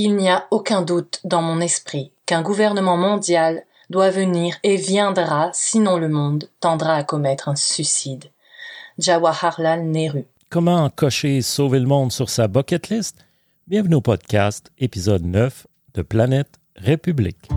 Il n'y a aucun doute dans mon esprit qu'un gouvernement mondial doit venir et viendra, sinon le monde tendra à commettre un suicide. Jawaharlal Nehru. Comment cocher sauver le monde sur sa bucket list? Bienvenue au podcast, épisode 9 de Planète République.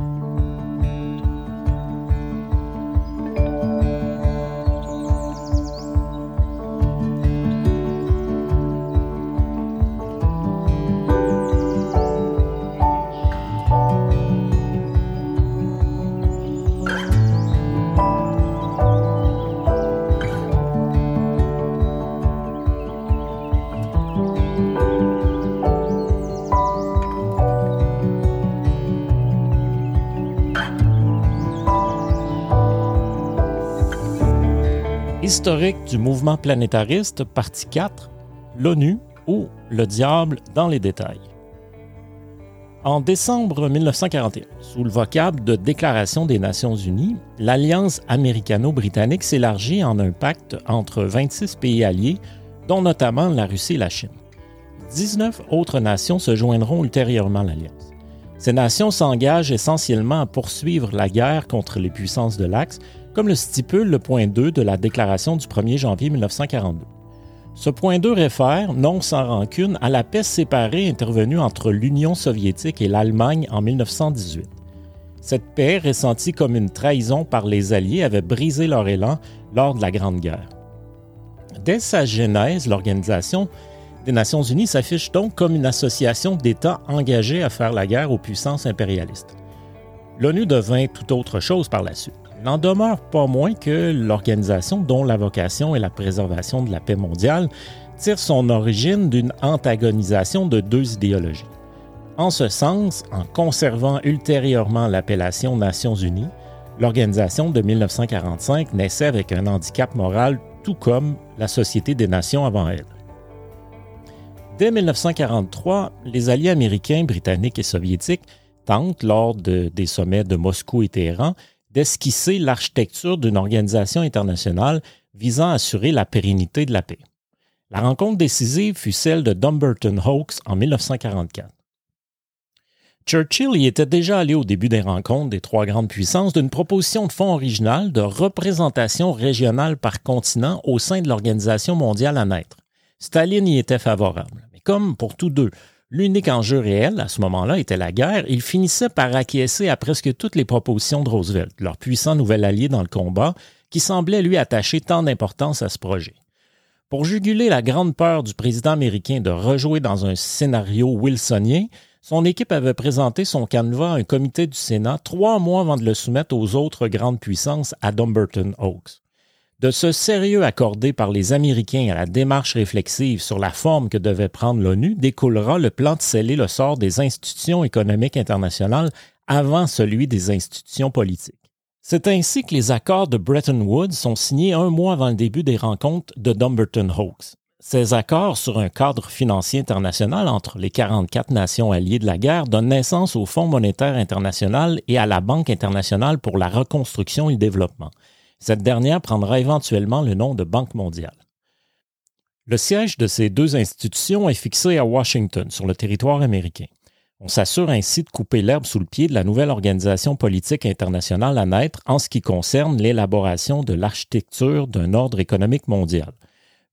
Historique du mouvement planétariste, partie 4, l'ONU ou le diable dans les détails. En décembre 1941, sous le vocable de Déclaration des Nations Unies, l'alliance américano-britannique s'élargit en un pacte entre 26 pays alliés, dont notamment la Russie et la Chine. 19 autres nations se joindront ultérieurement à l'alliance. Ces nations s'engagent essentiellement à poursuivre la guerre contre les puissances de l'Axe comme le stipule le point 2 de la déclaration du 1er janvier 1942. Ce point 2 réfère, non sans rancune, à la paix séparée intervenue entre l'Union soviétique et l'Allemagne en 1918. Cette paix, ressentie comme une trahison par les Alliés, avait brisé leur élan lors de la Grande Guerre. Dès sa genèse, l'Organisation des Nations Unies s'affiche donc comme une association d'États engagés à faire la guerre aux puissances impérialistes. L'ONU devint tout autre chose par la suite. N'en demeure pas moins que l'organisation dont la vocation est la préservation de la paix mondiale tire son origine d'une antagonisation de deux idéologies. En ce sens, en conservant ultérieurement l'appellation Nations Unies, l'organisation de 1945 naissait avec un handicap moral tout comme la Société des Nations avant elle. Dès 1943, les alliés américains, britanniques et soviétiques tentent, lors des sommets de Moscou et Téhéran, d'esquisser l'architecture d'une organisation internationale visant à assurer la pérennité de la paix. La rencontre décisive fut celle de Dumbarton Oaks en 1944. Churchill y était déjà allé au début des rencontres des trois grandes puissances d'une proposition de fonds originale de représentation régionale par continent au sein de l'Organisation mondiale à naître. Staline y était favorable. Mais comme pour tous deux, L'unique enjeu réel à ce moment-là était la guerre. Il finissait par acquiescer à presque toutes les propositions de Roosevelt, leur puissant nouvel allié dans le combat, qui semblait lui attacher tant d'importance à ce projet. Pour juguler la grande peur du président américain de rejouer dans un scénario wilsonien, son équipe avait présenté son canevas à un comité du Sénat trois mois avant de le soumettre aux autres grandes puissances à Dumbarton Oaks. De ce sérieux accordé par les Américains à la démarche réflexive sur la forme que devait prendre l'ONU découlera le plan de sceller le sort des institutions économiques internationales avant celui des institutions politiques. C'est ainsi que les accords de Bretton Woods sont signés un mois avant le début des rencontres de Dumbarton Oaks. Ces accords sur un cadre financier international entre les 44 nations alliées de la guerre donnent naissance au Fonds monétaire international et à la Banque internationale pour la reconstruction et le développement. Cette dernière prendra éventuellement le nom de Banque mondiale. Le siège de ces deux institutions est fixé à Washington, sur le territoire américain. On s'assure ainsi de couper l'herbe sous le pied de la nouvelle organisation politique internationale à naître en ce qui concerne l'élaboration de l'architecture d'un ordre économique mondial.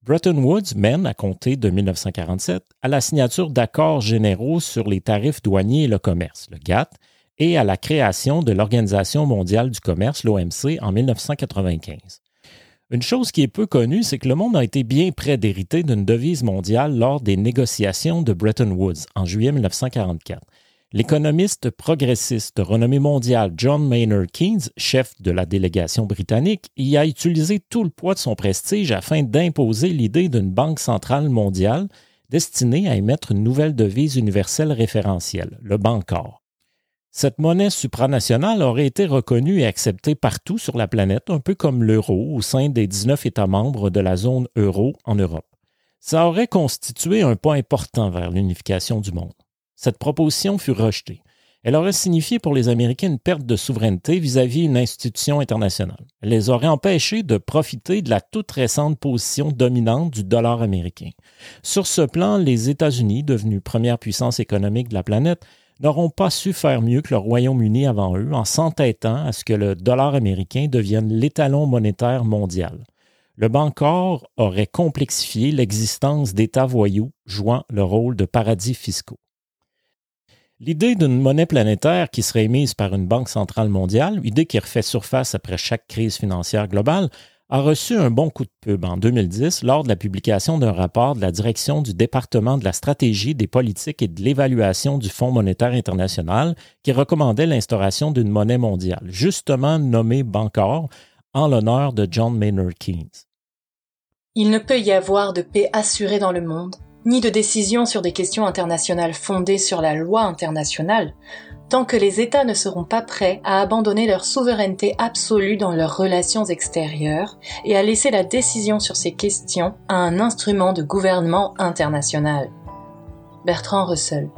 Bretton Woods mène, à compter de 1947, à la signature d'accords généraux sur les tarifs douaniers et le commerce, le GATT, et à la création de l'Organisation mondiale du commerce, l'OMC, en 1995. Une chose qui est peu connue, c'est que le monde a été bien près d'hériter d'une devise mondiale lors des négociations de Bretton Woods en juillet 1944. L'économiste progressiste renommé mondial John Maynard Keynes, chef de la délégation britannique, y a utilisé tout le poids de son prestige afin d'imposer l'idée d'une banque centrale mondiale destinée à émettre une nouvelle devise universelle référentielle, le Bancor. Cette monnaie supranationale aurait été reconnue et acceptée partout sur la planète, un peu comme l'euro au sein des 19 États membres de la zone euro en Europe. Ça aurait constitué un pas important vers l'unification du monde. Cette proposition fut rejetée. Elle aurait signifié pour les Américains une perte de souveraineté vis-à-vis une institution internationale. Elle les aurait empêchés de profiter de la toute récente position dominante du dollar américain. Sur ce plan, les États-Unis, devenus première puissance économique de la planète, n'auront pas su faire mieux que le Royaume-Uni avant eux en s'entêtant à ce que le dollar américain devienne l'étalon monétaire mondial. Le Bancor aurait complexifié l'existence d'États voyous jouant le rôle de paradis fiscaux. L'idée d'une monnaie planétaire qui serait émise par une banque centrale mondiale, idée qui refait surface après chaque crise financière globale, a reçu un bon coup de pub en 2010 lors de la publication d'un rapport de la direction du département de la stratégie des politiques et de l'évaluation du Fonds monétaire international qui recommandait l'instauration d'une monnaie mondiale, justement nommée Bancor, en l'honneur de John Maynard Keynes. Il ne peut y avoir de paix assurée dans le monde, ni de décision sur des questions internationales fondées sur la loi internationale, tant que les États ne seront pas prêts à abandonner leur souveraineté absolue dans leurs relations extérieures et à laisser la décision sur ces questions à un instrument de gouvernement international. Bertrand Russell.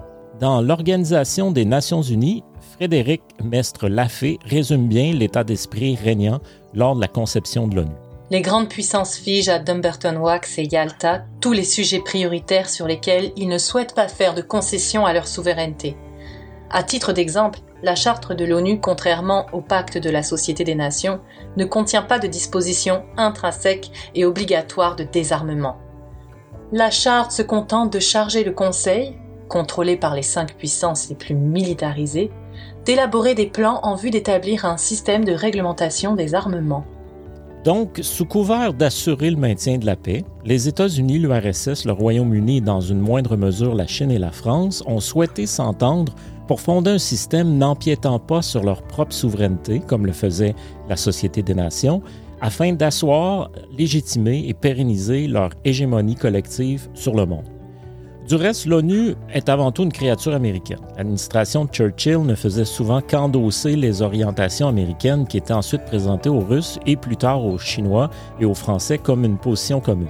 Dans l'Organisation des Nations Unies, Frédéric Mestre Lafay résume bien l'état d'esprit régnant lors de la conception de l'ONU. Les grandes puissances figent à Dumbarton Wax et Yalta tous les sujets prioritaires sur lesquels ils ne souhaitent pas faire de concessions à leur souveraineté. À titre d'exemple, la charte de l'ONU, contrairement au pacte de la Société des Nations, ne contient pas de dispositions intrinsèques et obligatoires de désarmement. La charte se contente de charger le Conseil, contrôlé par les cinq puissances les plus militarisées, d'élaborer des plans en vue d'établir un système de réglementation des armements. Donc, sous couvert d'assurer le maintien de la paix, les États-Unis, l'URSS, le Royaume-Uni et dans une moindre mesure la Chine et la France ont souhaité s'entendre pour fonder un système n'empiétant pas sur leur propre souveraineté, comme le faisait la Société des Nations, afin d'asseoir, légitimer et pérenniser leur hégémonie collective sur le monde. Du reste, l'ONU est avant tout une créature américaine. L'administration Churchill ne faisait souvent qu'endosser les orientations américaines qui étaient ensuite présentées aux Russes et plus tard aux Chinois et aux Français comme une position commune.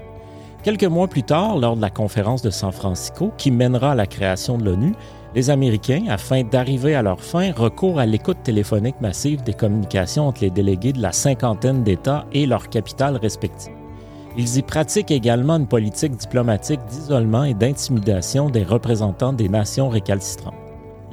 Quelques mois plus tard, lors de la conférence de San Francisco, qui mènera à la création de l'ONU, les Américains, afin d'arriver à leur fin, recourent à l'écoute téléphonique massive des communications entre les délégués de la cinquantaine d'États et leurs capitales respectives. Ils y pratiquent également une politique diplomatique d'isolement et d'intimidation des représentants des nations récalcitrantes.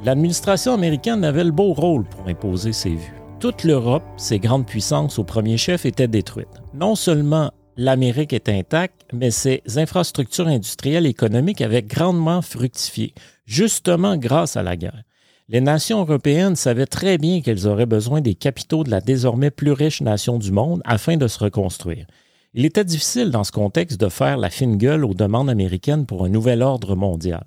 L'administration américaine avait le beau rôle pour imposer ses vues. Toute l'Europe, ses grandes puissances au premier chef, étaient détruites. Non seulement l'Amérique est intacte, mais ses infrastructures industrielles et économiques avaient grandement fructifié, justement grâce à la guerre. Les nations européennes savaient très bien qu'elles auraient besoin des capitaux de la désormais plus riche nation du monde afin de se reconstruire. Il était difficile dans ce contexte de faire la fine gueule aux demandes américaines pour un nouvel ordre mondial.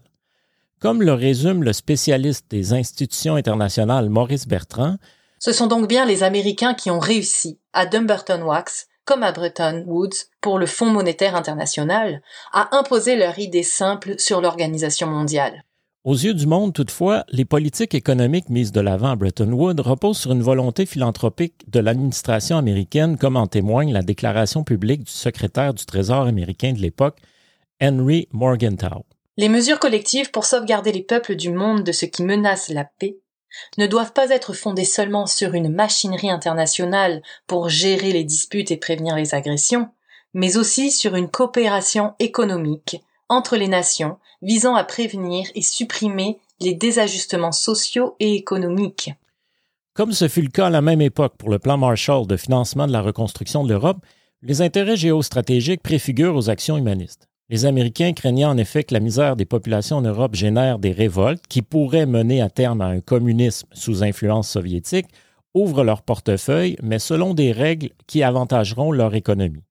Comme le résume le spécialiste des institutions internationales Maurice Bertrand, ce sont donc bien les Américains qui ont réussi, à Dumbarton Wax, comme à Bretton Woods pour le Fonds monétaire international, à imposer leur idée simple sur l'organisation mondiale. Aux yeux du monde, toutefois, les politiques économiques mises de l'avant à Bretton Woods reposent sur une volonté philanthropique de l'administration américaine, comme en témoigne la déclaration publique du secrétaire du Trésor américain de l'époque, Henry Morgenthau. Les mesures collectives pour sauvegarder les peuples du monde de ce qui menace la paix ne doivent pas être fondées seulement sur une machinerie internationale pour gérer les disputes et prévenir les agressions, mais aussi sur une coopération économique entre les nations visant à prévenir et supprimer les désajustements sociaux et économiques. Comme ce fut le cas à la même époque pour le plan Marshall de financement de la reconstruction de l'Europe, les intérêts géostratégiques préfigurent aux actions humanistes. Les Américains craignaient en effet que la misère des populations en Europe génère des révoltes qui pourraient mener à terme à un communisme sous influence soviétique, ouvrent leur portefeuille, mais selon des règles qui avantageront leur économie.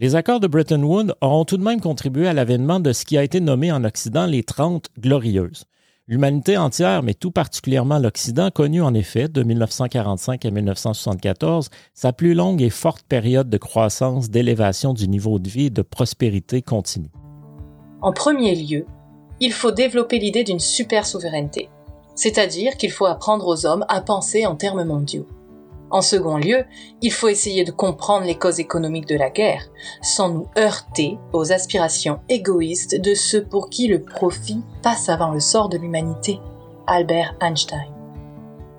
Les accords de Bretton Woods auront tout de même contribué à l'avènement de ce qui a été nommé en Occident les Trente Glorieuses. L'humanité entière, mais tout particulièrement l'Occident, connut en effet, de 1945 à 1974, sa plus longue et forte période de croissance, d'élévation du niveau de vie et de prospérité continue. En premier lieu, il faut développer l'idée d'une super souveraineté, c'est-à-dire qu'il faut apprendre aux hommes à penser en termes mondiaux. En second lieu, il faut essayer de comprendre les causes économiques de la guerre, sans nous heurter aux aspirations égoïstes de ceux pour qui le profit passe avant le sort de l'humanité. Albert Einstein.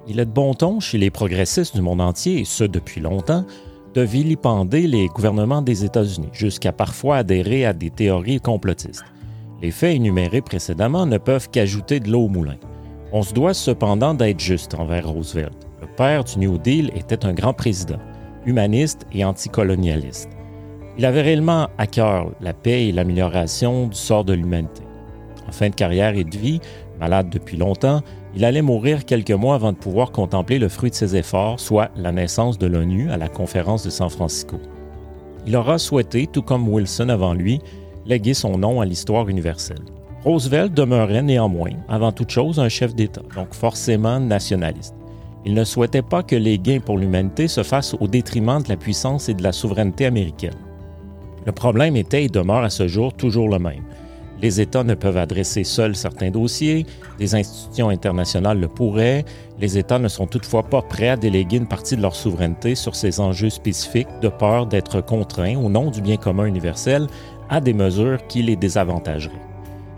Il est de bon ton chez les progressistes du monde entier, et ce depuis longtemps, de vilipender les gouvernements des États-Unis, jusqu'à parfois adhérer à des théories complotistes. Les faits énumérés précédemment ne peuvent qu'ajouter de l'eau au moulin. On se doit cependant d'être juste envers Roosevelt. Le père du New Deal était un grand président, humaniste et anticolonialiste. Il avait réellement à cœur la paix et l'amélioration du sort de l'humanité. En fin de carrière et de vie, malade depuis longtemps, il allait mourir quelques mois avant de pouvoir contempler le fruit de ses efforts, soit la naissance de l'ONU à la conférence de San Francisco. Il aura souhaité, tout comme Wilson avant lui, léguer son nom à l'histoire universelle. Roosevelt demeurait néanmoins, avant toute chose, un chef d'État, donc forcément nationaliste. Il ne souhaitait pas que les gains pour l'humanité se fassent au détriment de la puissance et de la souveraineté américaine. Le problème était et demeure à ce jour toujours le même. Les États ne peuvent adresser seuls certains dossiers, des institutions internationales le pourraient, les États ne sont toutefois pas prêts à déléguer une partie de leur souveraineté sur ces enjeux spécifiques de peur d'être contraints, au nom du bien commun universel, à des mesures qui les désavantageraient.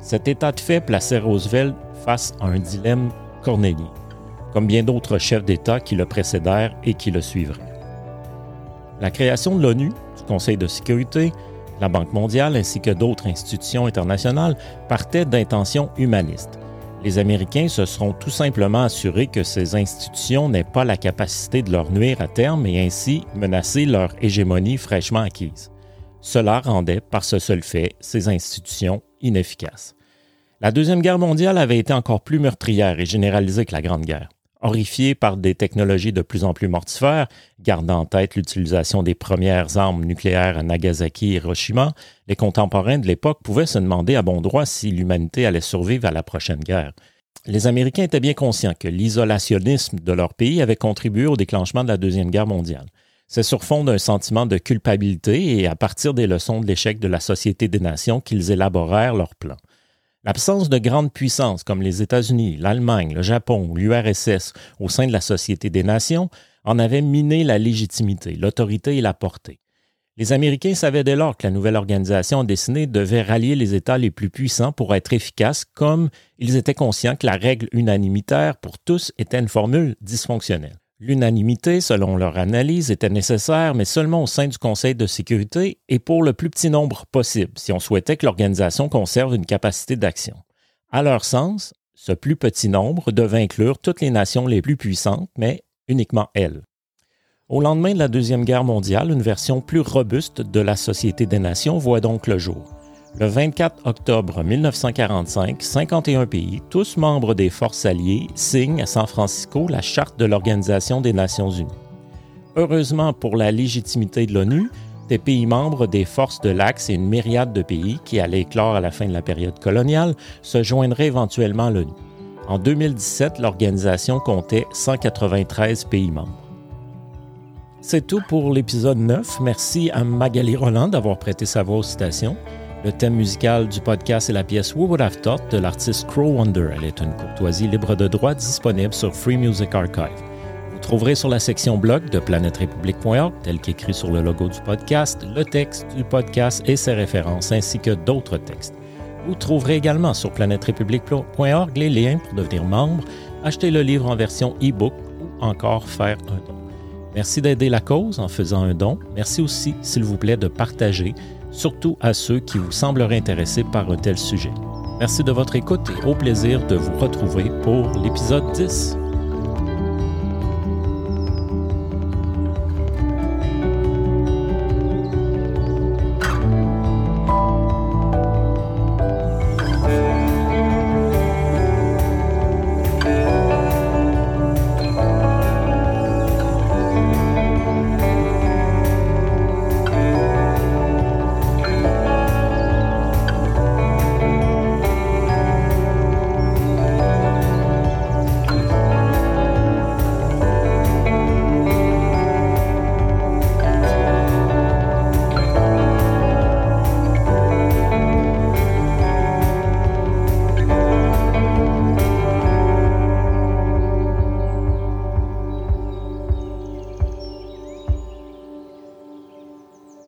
Cet état de fait plaçait Roosevelt face à un dilemme cornélien, comme bien d'autres chefs d'État qui le précédèrent et qui le suivraient. La création de l'ONU, du Conseil de sécurité, la Banque mondiale ainsi que d'autres institutions internationales partaient d'intentions humanistes. Les Américains se seront tout simplement assurés que ces institutions n'aient pas la capacité de leur nuire à terme et ainsi menacer leur hégémonie fraîchement acquise. Cela rendait, par ce seul fait, ces institutions inefficaces. La Deuxième Guerre mondiale avait été encore plus meurtrière et généralisée que la Grande Guerre horrifiés par des technologies de plus en plus mortifères, gardant en tête l'utilisation des premières armes nucléaires à Nagasaki et Hiroshima, les contemporains de l'époque pouvaient se demander à bon droit si l'humanité allait survivre à la prochaine guerre. Les Américains étaient bien conscients que l'isolationnisme de leur pays avait contribué au déclenchement de la Deuxième Guerre mondiale. C'est sur fond d'un sentiment de culpabilité et à partir des leçons de l'échec de la Société des Nations qu'ils élaborèrent leur plan. L'absence de grandes puissances comme les États-Unis, l'Allemagne, le Japon ou l'URSS au sein de la Société des Nations en avait miné la légitimité, l'autorité et la portée. Les Américains savaient dès lors que la nouvelle organisation dessinée devait rallier les États les plus puissants pour être efficace, comme ils étaient conscients que la règle unanimitaire pour tous était une formule dysfonctionnelle. L'unanimité, selon leur analyse, était nécessaire, mais seulement au sein du Conseil de sécurité et pour le plus petit nombre possible, si on souhaitait que l'organisation conserve une capacité d'action. À leur sens, ce plus petit nombre devait inclure toutes les nations les plus puissantes, mais uniquement elles. Au lendemain de la Deuxième Guerre mondiale, une version plus robuste de la Société des Nations voit donc le jour. Le 24 octobre 1945, 51 pays, tous membres des forces alliées, signent à San Francisco la charte de l'Organisation des Nations Unies. Heureusement pour la légitimité de l'ONU, des pays membres des forces de l'Axe et une myriade de pays qui allaient éclore à la fin de la période coloniale se joindraient éventuellement à l'ONU. En 2017, l'organisation comptait 193 pays membres. C'est tout pour l'épisode 9. Merci à Magali Roland d'avoir prêté sa voix aux citations. Le thème musical du podcast est la pièce Who Would Have Thought de l'artiste Crow Wonder. Elle est une courtoisie libre de droit disponible sur Free Music Archive. Vous trouverez sur la section blog de planèterépublique.org, tel qu'écrit sur le logo du podcast, le texte du podcast et ses références, ainsi que d'autres textes. Vous trouverez également sur planèterépublique.org les liens pour devenir membre, acheter le livre en version e-book ou encore faire un don. Merci d'aider la cause en faisant un don. Merci aussi, s'il vous plaît, de partager surtout à ceux qui vous sembleraient intéressés par un tel sujet. Merci de votre écoute et au plaisir de vous retrouver pour l'épisode 10.